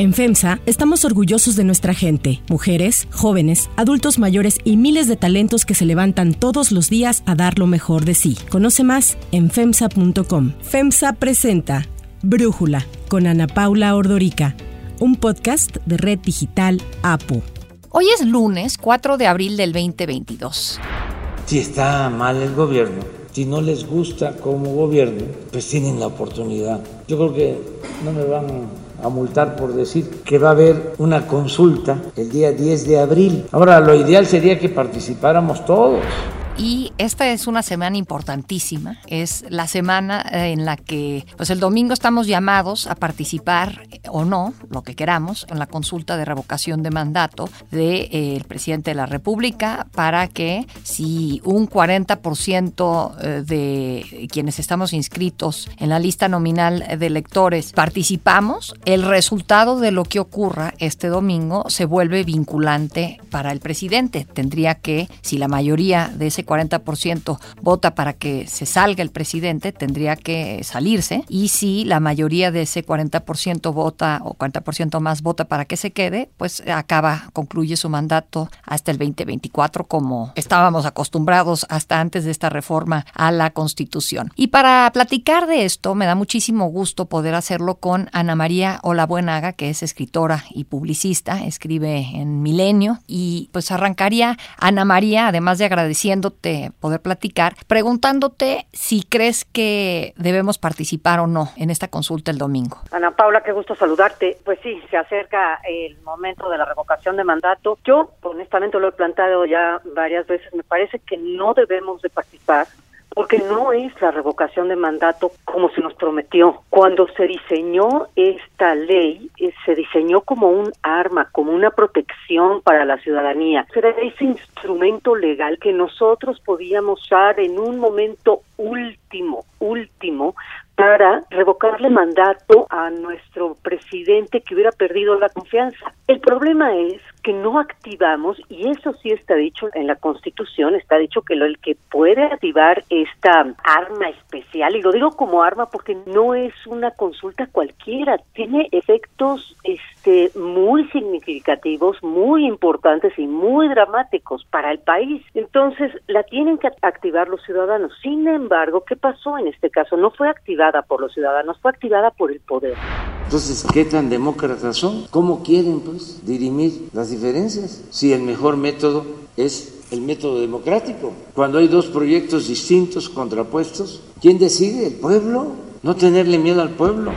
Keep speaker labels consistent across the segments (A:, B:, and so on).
A: En FEMSA estamos orgullosos de nuestra gente, mujeres, jóvenes, adultos mayores y miles de talentos que se levantan todos los días a dar lo mejor de sí. Conoce más en FEMSA.com. FEMSA presenta Brújula con Ana Paula Ordorica, un podcast de Red Digital APO.
B: Hoy es lunes 4 de abril del 2022.
C: Si está mal el gobierno, si no les gusta como gobierno, pues tienen la oportunidad. Yo creo que no me van a multar por decir que va a haber una consulta el día 10 de abril. Ahora, lo ideal sería que participáramos todos.
B: Y esta es una semana importantísima. Es la semana eh, en la que, pues el domingo estamos llamados a participar eh, o no, lo que queramos, en la consulta de revocación de mandato del de, eh, presidente de la República para que si un 40% de quienes estamos inscritos en la lista nominal de electores participamos, el resultado de lo que ocurra este domingo se vuelve vinculante para el presidente. Tendría que, si la mayoría de ese 40% vota para que se salga el presidente, tendría que salirse. Y si la mayoría de ese 40% vota o 40% más vota para que se quede, pues acaba, concluye su mandato hasta el 2024 como estábamos acostumbrados hasta antes de esta reforma a la Constitución. Y para platicar de esto, me da muchísimo gusto poder hacerlo con Ana María Olabuenaga, que es escritora y publicista, escribe en Milenio y pues arrancaría Ana María, además de agradeciendo poder platicar, preguntándote si crees que debemos participar o no en esta consulta el domingo.
D: Ana Paula, qué gusto saludarte. Pues sí, se acerca el momento de la revocación de mandato. Yo, honestamente, lo he planteado ya varias veces. Me parece que no debemos de participar porque no es la revocación de mandato como se nos prometió. Cuando se diseñó esta ley, eh, se diseñó como un arma, como una protección para la ciudadanía. Era ese instrumento legal que nosotros podíamos usar en un momento último, último, para revocarle mandato a nuestro presidente que hubiera perdido la confianza. El problema es que no activamos, y eso sí está dicho en la Constitución, está dicho que lo, el que puede activar esta arma especial, y lo digo como arma porque no es una consulta cualquiera, tiene efectos este, muy significativos, muy importantes y muy dramáticos para el país. Entonces, la tienen que activar los ciudadanos. Sin embargo, ¿qué pasó en este caso? No fue activada por los ciudadanos, fue activada por el poder.
C: Entonces, ¿qué tan demócratas son? ¿Cómo quieren, pues, dirimir las diferencias? Si el mejor método es el método democrático. Cuando hay dos proyectos distintos, contrapuestos, ¿quién decide? ¿El pueblo? No tenerle miedo al pueblo.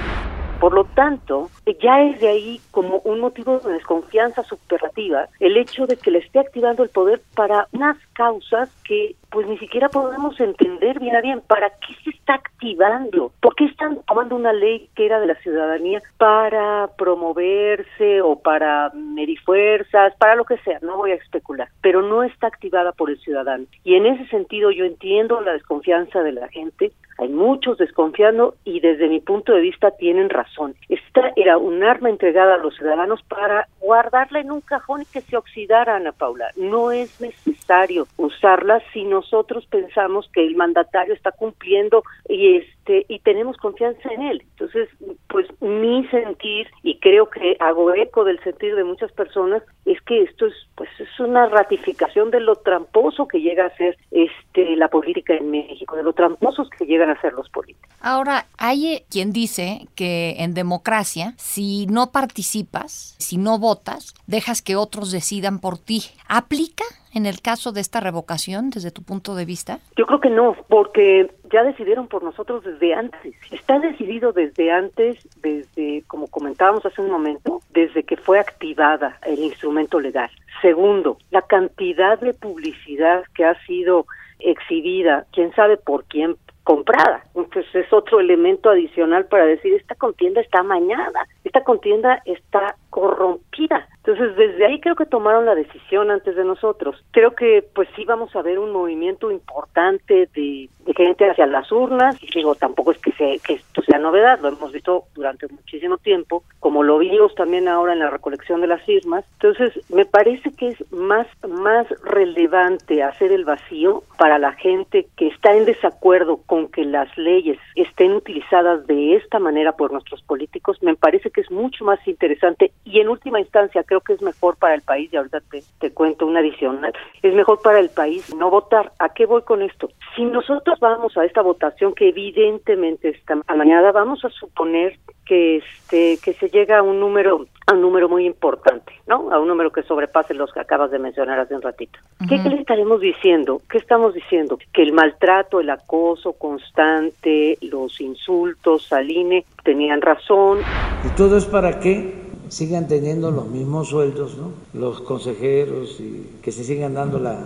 D: Por lo tanto, ya es de ahí como un motivo de desconfianza superlativa el hecho de que le esté activando el poder para unas causas que pues ni siquiera podemos entender bien a bien para qué se está activando, por qué están tomando una ley que era de la ciudadanía para promoverse o para medir fuerzas, para lo que sea, no voy a especular, pero no está activada por el ciudadano. Y en ese sentido yo entiendo la desconfianza de la gente, hay muchos desconfiando y desde mi punto de vista tienen razón. Esta era un arma entregada a los ciudadanos para guardarla en un cajón y que se oxidara, Ana Paula. No es necesario usarla si nosotros pensamos que el mandatario está cumpliendo y este y tenemos confianza en él. Entonces, pues mi sentir y creo que hago eco del sentir de muchas personas es que esto es pues es una ratificación de lo tramposo que llega a ser este la política en México, de lo tramposos que llegan a ser los políticos.
B: Ahora, hay quien dice que en democracia si no participas, si no votas, dejas que otros decidan por ti. ¿Aplica en el caso de esta revocación desde tu punto de vista?
D: Yo creo que no, porque ya decidieron por nosotros desde antes. Está decidido desde antes, desde, como comentábamos hace un momento, desde que fue activada el instrumento legal. Segundo, la cantidad de publicidad que ha sido exhibida, quién sabe por quién, comprada. Entonces es otro elemento adicional para decir, esta contienda está amañada, esta contienda está corrompida. Entonces, desde ahí creo que tomaron la decisión antes de nosotros. Creo que pues sí vamos a ver un movimiento importante de, gente hacia las urnas. Digo, tampoco es que, que esto sea novedad, lo hemos visto durante muchísimo tiempo, como lo vimos también ahora en la recolección de las firmas. Entonces, me parece que es más, más relevante hacer el vacío para la gente que está en desacuerdo con que las leyes estén utilizadas de esta manera por nuestros políticos. Me parece que es mucho más interesante y en última instancia creo que es mejor para el país, y ahorita te, te cuento una adicional, es mejor para el país no votar. ¿A qué voy con esto? Si nosotros vamos a esta votación que evidentemente está mañana, vamos a suponer que este que se llega a un número a un número muy importante, ¿no? A un número que sobrepase los que acabas de mencionar hace un ratito. ¿Qué, le estaremos diciendo? ¿Qué estamos diciendo? Que el maltrato, el acoso constante, los insultos al INE tenían razón.
C: Y todo es para que sigan teniendo los mismos sueldos, ¿no? Los consejeros y que se sigan dando la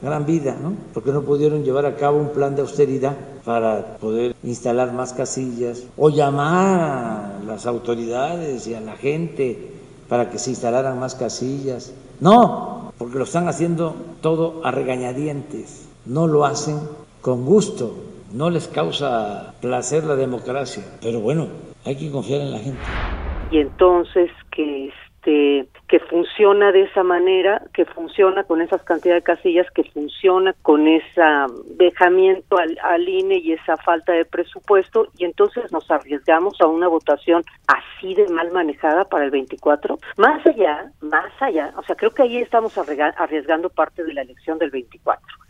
C: gran vida, ¿no? Porque no pudieron llevar a cabo un plan de austeridad para poder instalar más casillas o llamar las autoridades y a la gente para que se instalaran más casillas. No, porque lo están haciendo todo a regañadientes, no lo hacen con gusto, no les causa placer la democracia, pero bueno, hay que confiar en la gente.
D: Y entonces que este que funciona de esa manera, que funciona con esas cantidades de casillas, que funciona con ese dejamiento al, al INE y esa falta de presupuesto, y entonces nos arriesgamos a una votación así de mal manejada para el 24. Más allá, más allá, o sea, creo que ahí estamos arriesgando parte de la elección del 24.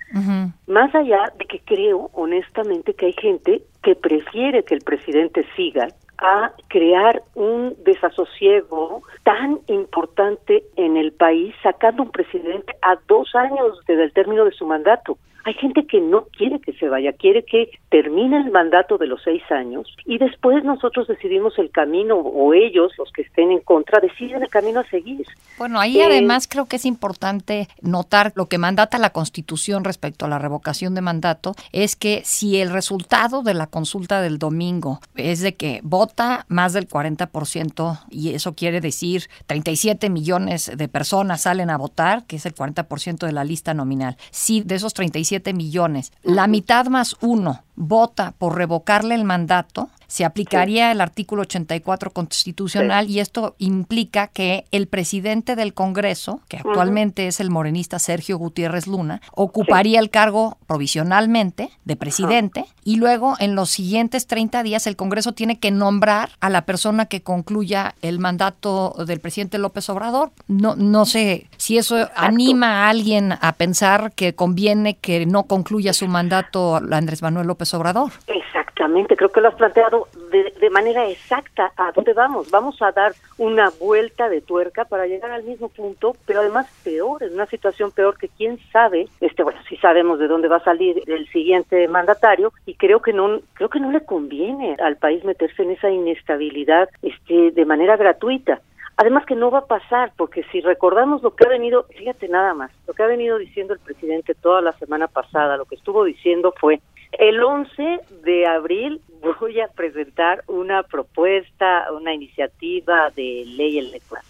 D: Más allá de que creo honestamente que hay gente que prefiere que el presidente siga a crear un desasosiego tan importante en el país, sacando un presidente a dos años desde el término de su mandato. Hay gente que no quiere que se vaya, quiere que termine el mandato de los seis años y después nosotros decidimos el camino o ellos, los que estén en contra, deciden el camino a seguir.
B: Bueno, ahí además creo que es importante notar lo que mandata la Constitución respecto a la revocación de mandato, es que si el resultado de la consulta del domingo es de que vota más del 40%, y eso quiere decir 37 millones de personas salen a votar, que es el 40% de la lista nominal, si de esos 37 millones, la mitad más uno vota por revocarle el mandato, se aplicaría el artículo 84 constitucional y esto implica que el presidente del Congreso, que actualmente es el morenista Sergio Gutiérrez Luna, ocuparía el cargo provisionalmente de presidente y luego en los siguientes 30 días el Congreso tiene que nombrar a la persona que concluya el mandato del presidente López Obrador. No, no sé si eso anima a alguien a pensar que conviene que no concluya su mandato Andrés Manuel López Obrador.
D: Exactamente, creo que lo has planteado de, de, manera exacta a dónde vamos. Vamos a dar una vuelta de tuerca para llegar al mismo punto, pero además peor, en una situación peor que quién sabe, este bueno, si sabemos de dónde va a salir el siguiente mandatario y creo que no creo que no le conviene al país meterse en esa inestabilidad este de manera gratuita. Además que no va a pasar, porque si recordamos lo que ha venido, fíjate nada más, lo que ha venido diciendo el presidente toda la semana pasada, lo que estuvo diciendo fue, el 11 de abril voy a presentar una propuesta, una iniciativa de ley electoral.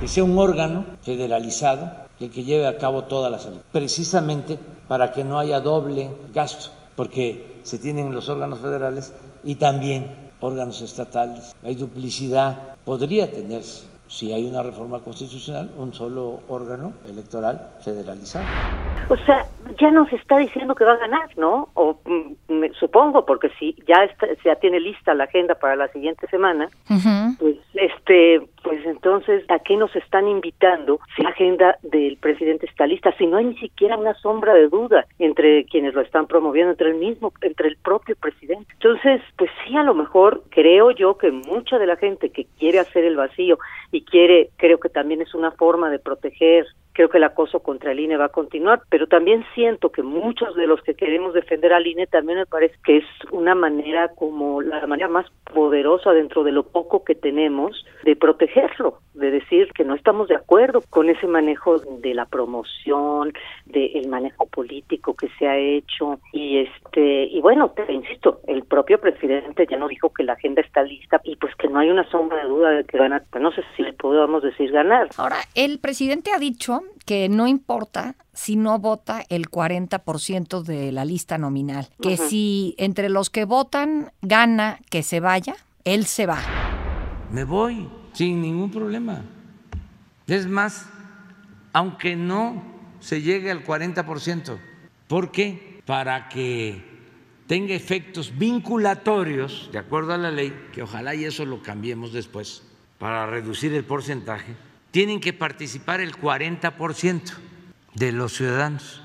C: Que sea un órgano federalizado el que lleve a cabo todas las leyes, precisamente para que no haya doble gasto, porque se tienen los órganos federales y también órganos estatales. Hay duplicidad, podría tenerse si hay una reforma constitucional, un solo órgano electoral federalizado.
D: O sea, ya nos está diciendo que va a ganar, ¿no? O mm, me, supongo, porque si ya está, ya tiene lista la agenda para la siguiente semana, pues este, pues entonces a qué nos están invitando si la agenda del presidente está lista, si no hay ni siquiera una sombra de duda entre quienes lo están promoviendo, entre el mismo, entre el propio presidente. Entonces, pues sí, a lo mejor creo yo que mucha de la gente que quiere hacer el vacío y quiere, creo que también es una forma de proteger creo que el acoso contra el INE va a continuar, pero también siento que muchos de los que queremos defender al INE también me parece que es una manera como la manera más poderosa dentro de lo poco que tenemos de protegerlo. de decir que no estamos de acuerdo con ese manejo de la promoción, del manejo político que se ha hecho y este y bueno, te insisto, el propio presidente ya no dijo que la agenda está lista y pues que no hay una sombra de duda de que van a, no sé si le podemos decir ganar.
B: Ahora, el presidente ha dicho que no importa si no vota el 40% de la lista nominal, que si entre los que votan gana que se vaya, él se va.
C: Me voy sin ningún problema. Es más, aunque no se llegue al 40%, ¿por qué? Para que tenga efectos vinculatorios, de acuerdo a la ley, que ojalá y eso lo cambiemos después, para reducir el porcentaje, tienen que participar el 40% de los ciudadanos,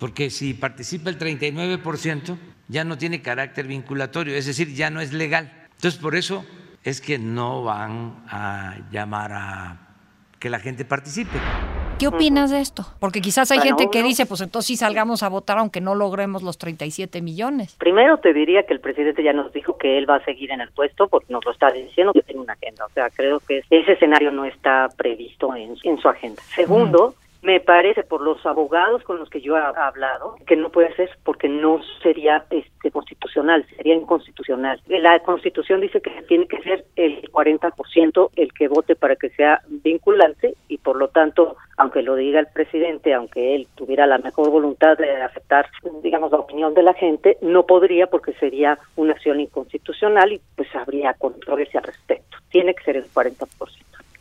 C: porque si participa el 39% ya no tiene carácter vinculatorio, es decir, ya no es legal. Entonces, por eso es que no van a llamar a que la gente participe.
B: ¿Qué opinas de esto? Porque quizás hay gente que dice, pues entonces sí salgamos a votar aunque no logremos los 37 millones.
D: Primero te diría que el presidente ya nos dijo que él va a seguir en el puesto porque nos lo está diciendo que tiene una agenda. O sea, creo que ese escenario no está previsto en, su agenda. Segundo, me parece por los abogados con los que yo he hablado que no puede ser porque no sería este constitucional, sería inconstitucional. La Constitución dice que tiene que ser el 40% el que vote para que sea vinculante y por lo tanto, aunque lo diga el presidente, aunque él tuviera la mejor voluntad de aceptar, digamos, la opinión de la gente, no podría porque sería una acción inconstitucional y pues habría controversia al respecto. Tiene que ser el 40%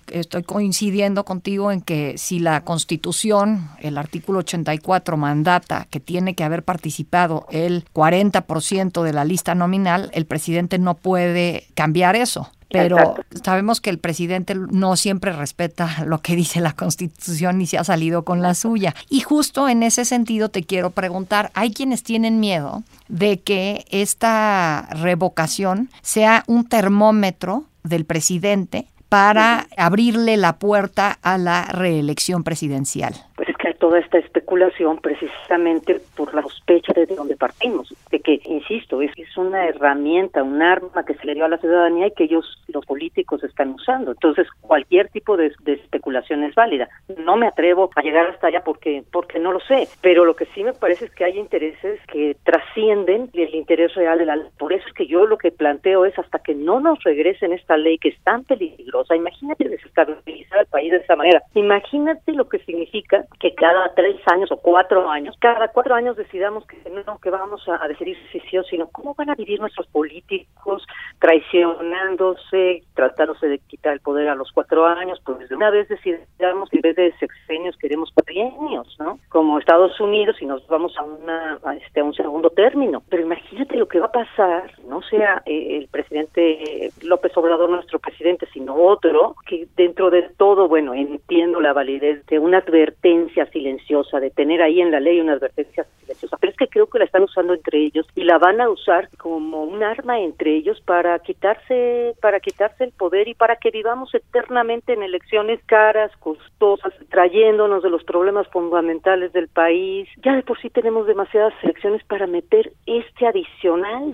B: estoy coincidiendo contigo en que si la Constitución, el artículo 84, mandata que tiene que haber participado el 40% de la lista nominal, el presidente no puede cambiar eso pero sabemos que el presidente no siempre respeta lo que dice la Constitución y se ha salido con la suya. Y justo en ese sentido te quiero preguntar, hay quienes tienen miedo de que esta revocación sea un termómetro del presidente para abrirle la puerta a la reelección presidencial?
D: Pues toda esta especulación precisamente por la sospecha de donde partimos, de que, insisto, es, es una herramienta, un arma que se le dio a la ciudadanía y que ellos, los políticos, están usando. Entonces, cualquier tipo de, especulación es válida. No me atrevo a llegar hasta allá porque, porque no lo sé, pero lo que sí me parece es que hay intereses que trascienden el interés real de la ley. Por eso es que yo lo que planteo es hasta que no nos regresen esta ley que es tan peligrosa, imagínate desestabilizar al país de esa manera. Imagínate lo que significa que cada tres años o cuatro años, cada cuatro años decidamos que no, que vamos a, decidir si sí. ¿Cómo van a vivir nuestros políticos traicionándose, tratándose de quitar el poder a los cuatro años? Pues de una vez decidamos que en vez de sexenios queremos cuatrienios, ¿no? Como Estados Unidos y nos vamos a, una, este, a un segundo término. Pero imagínate lo que va a pasar, no sea eh, el presidente López Obrador nuestro presidente, sino otro, que dentro de todo, bueno, entiendo la validez de una advertencia silenciosa, de tener ahí en la ley una advertencia silenciosa, pero es que creo que la están usando entre ellos y la van a usar como un arma entre ellos para quitarse, para quitarse el poder y para que vivamos eternamente en elecciones caras, costosas, trayéndonos de los problemas fundamentales del país. Ya de por sí tenemos demasiadas elecciones para meter este adicional.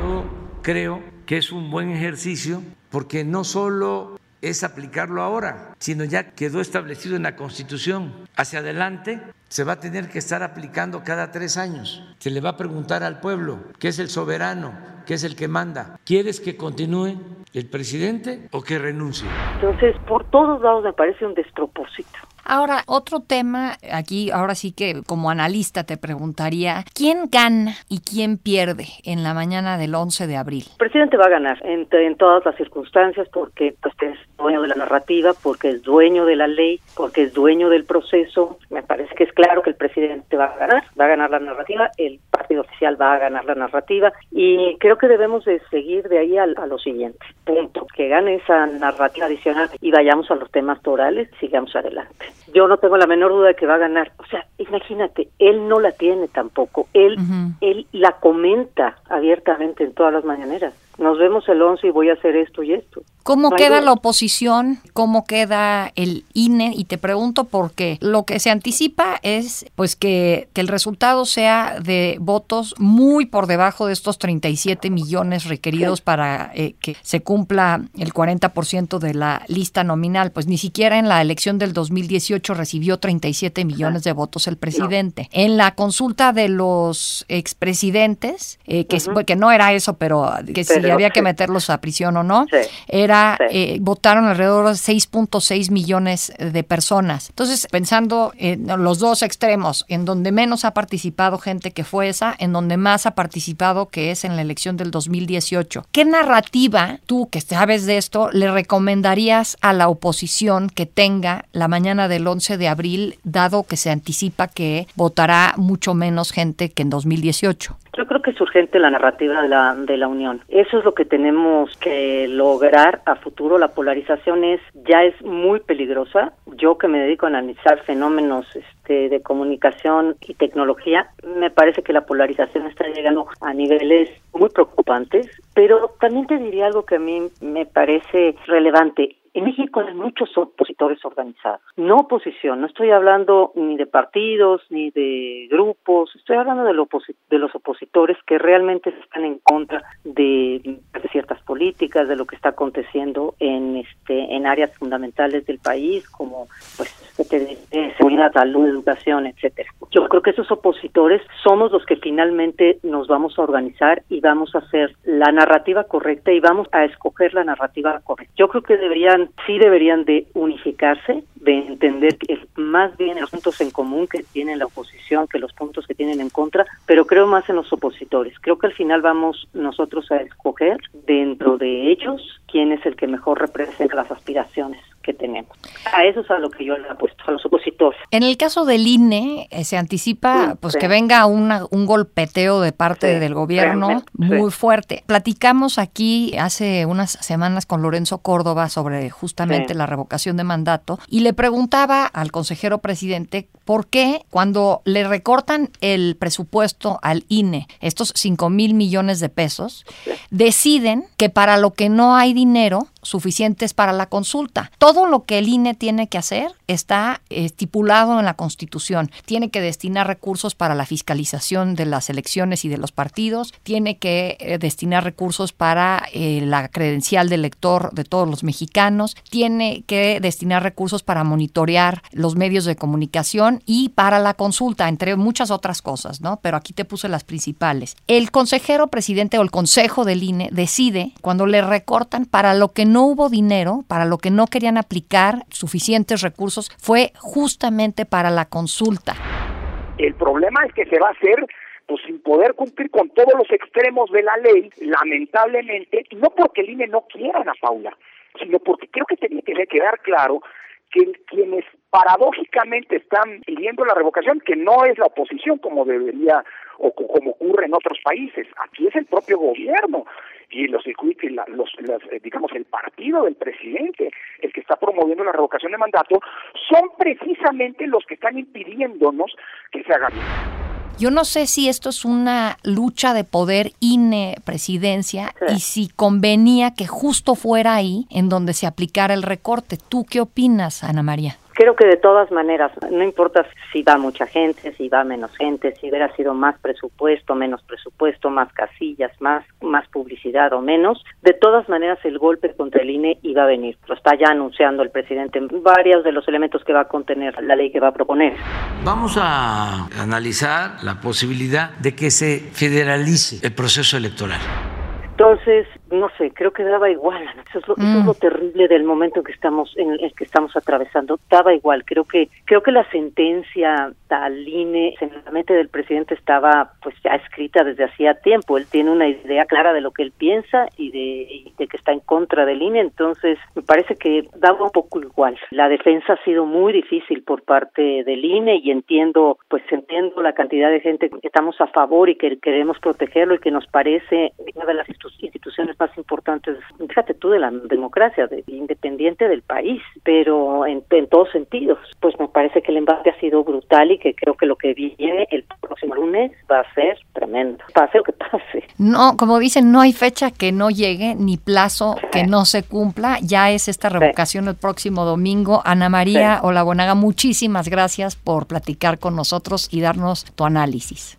C: Yo creo que es un buen ejercicio porque no solo es aplicarlo ahora, sino ya quedó establecido en la Constitución. Hacia adelante se va a tener que estar aplicando cada tres años. Se le va a preguntar al pueblo, que es el soberano, que es el que manda. ¿Quieres que continúe el presidente o que renuncie?
D: Entonces, por todos lados me parece un despropósito.
B: Ahora, otro tema, aquí ahora sí que como analista te preguntaría, ¿quién gana y quién pierde en la mañana del 11 de abril?
D: El presidente va a ganar en, en todas las circunstancias porque pues, es dueño de la narrativa, porque es dueño de la ley, porque es dueño del proceso. Me parece que es claro que el presidente va a ganar, va a ganar la narrativa, el partido oficial va a ganar la narrativa y creo que debemos de seguir de ahí a, a lo siguiente. Punto, que gane esa narrativa adicional y vayamos a los temas torales, sigamos adelante yo no tengo la menor duda de que va a ganar. O sea, imagínate, él no la tiene tampoco. Él, él la comenta abiertamente en todas las mañaneras nos vemos el 11 y voy a hacer esto y esto.
B: ¿Cómo queda la oposición? ¿Cómo queda el INE? Y te pregunto porque lo que se anticipa es pues que, que el resultado sea de voto votos, muy por debajo de estos 37 millones requeridos para eh, que se cumpla el 40% de la lista nominal. Pues ni siquiera en la elección del 2018 recibió 37 millones de votos el presidente. En la consulta de los expresidentes, eh, que, que no era eso, pero que si había que meterlos a prisión o no, era eh, votaron alrededor de 6.6 millones de personas. Entonces, pensando en los dos extremos, en donde menos ha participado gente que fue esa, en donde más ha participado que es en la elección del 2018. ¿Qué narrativa tú que sabes de esto le recomendarías a la oposición que tenga la mañana del 11 de abril, dado que se anticipa que votará mucho menos gente que en 2018?
D: Yo creo que es urgente la narrativa de la, de la Unión. Eso es lo que tenemos que lograr a futuro. La polarización es ya es muy peligrosa. Yo que me dedico a analizar fenómenos este, de comunicación y tecnología, me parece que la polarización está llegando a niveles muy preocupantes. Pero también te diría algo que a mí me parece relevante. En México hay muchos opositores organizados, no oposición, no estoy hablando ni de partidos ni de grupos, estoy hablando de, de los opositores que realmente están en contra de, ciertas políticas, de lo que está aconteciendo en este en áreas fundamentales del país como pues seguridad, salud, educación, etcétera. Yo creo que esos opositores somos los que finalmente nos vamos a organizar y vamos a hacer la narrativa correcta y vamos a escoger la narrativa correcta. Yo creo que deberían sí deberían de unificarse, de entender que más bien los puntos en común que tiene la oposición que los puntos que tienen en contra, pero creo más en los opositores. Creo que al final vamos nosotros a escoger dentro de ellos quién es el que mejor representa las aspiraciones que tenemos. A eso es a lo que yo le apuesto, a los opositores.
B: En el caso del INE, eh, se anticipa pues que venga una, un golpeteo de parte del gobierno muy fuerte. Platicamos aquí hace unas semanas con Lorenzo Córdoba sobre justamente la revocación de mandato y le preguntaba al consejero presidente por qué cuando le recortan el presupuesto al INE, estos 5 mil millones de pesos, deciden que para lo que no hay dinero, suficientes para la consulta. Todo lo que el INE tiene que hacer está estipulado en la Constitución. Tiene que destinar recursos para la fiscalización de las elecciones y de los partidos, tiene que eh, destinar recursos para eh, la credencial de elector de todos los mexicanos, tiene que destinar recursos para monitorear los medios de comunicación y para la consulta, entre muchas otras cosas, ¿no? Pero aquí te puse las principales. El consejero presidente o el consejo del INE decide cuando le recortan para lo que no hubo dinero, para lo que no querían aplicar suficientes recursos, fue justamente para la consulta.
E: El problema es que se va a hacer pues sin poder cumplir con todos los extremos de la ley, lamentablemente, no porque el INE no quiera, Ana Paula, sino porque creo que tiene que quedar claro que quienes paradójicamente están pidiendo la revocación, que no es la oposición como debería o como ocurre en otros países, aquí es el propio gobierno y los, los, eh, digamos el partido del presidente, el que está promoviendo la revocación de mandato, son precisamente los que están impidiéndonos que se haga bien.
B: Yo no sé si esto es una lucha de poder INE presidencia y si convenía que justo fuera ahí en donde se aplicara el recorte. ¿Tú qué opinas, Ana María?
D: Creo que de todas maneras, no importa si va mucha gente, si va menos gente, si hubiera sido más presupuesto, menos presupuesto, más casillas, más, más publicidad o menos, de todas maneras el golpe contra el INE iba a venir. Lo está ya anunciando el presidente en varios de los elementos que va a contener la ley que va a proponer.
C: Vamos a analizar la posibilidad de que se federalice el proceso electoral.
D: Entonces, no sé, creo que daba igual. Eso es lo, mm. terrible del momento que estamos en el que estamos atravesando. Daba igual. Creo que creo que la sentencia tal INE en la mente del presidente estaba pues ya escrita desde hacía tiempo. Él tiene una idea clara de lo que él piensa y de, de que está en contra del INE. Entonces, me parece que daba un poco igual. La defensa ha sido muy difícil por parte del INE y entiendo, pues entiendo la cantidad de gente que estamos a favor y que queremos protegerlo y que nos parece una de las instituciones más importantes, fíjate tú, de la democracia, de, independiente del país, pero en, en todos sentidos. Pues me parece que el embate ha sido brutal y que creo que lo que viene el próximo lunes va a ser tremendo, pase lo que pase.
B: No, como dicen, no hay fecha que no llegue, ni plazo que no se cumpla. Ya es esta revocación el próximo domingo. Ana María Olabonaga, muchísimas gracias por platicar con nosotros y darnos tu análisis.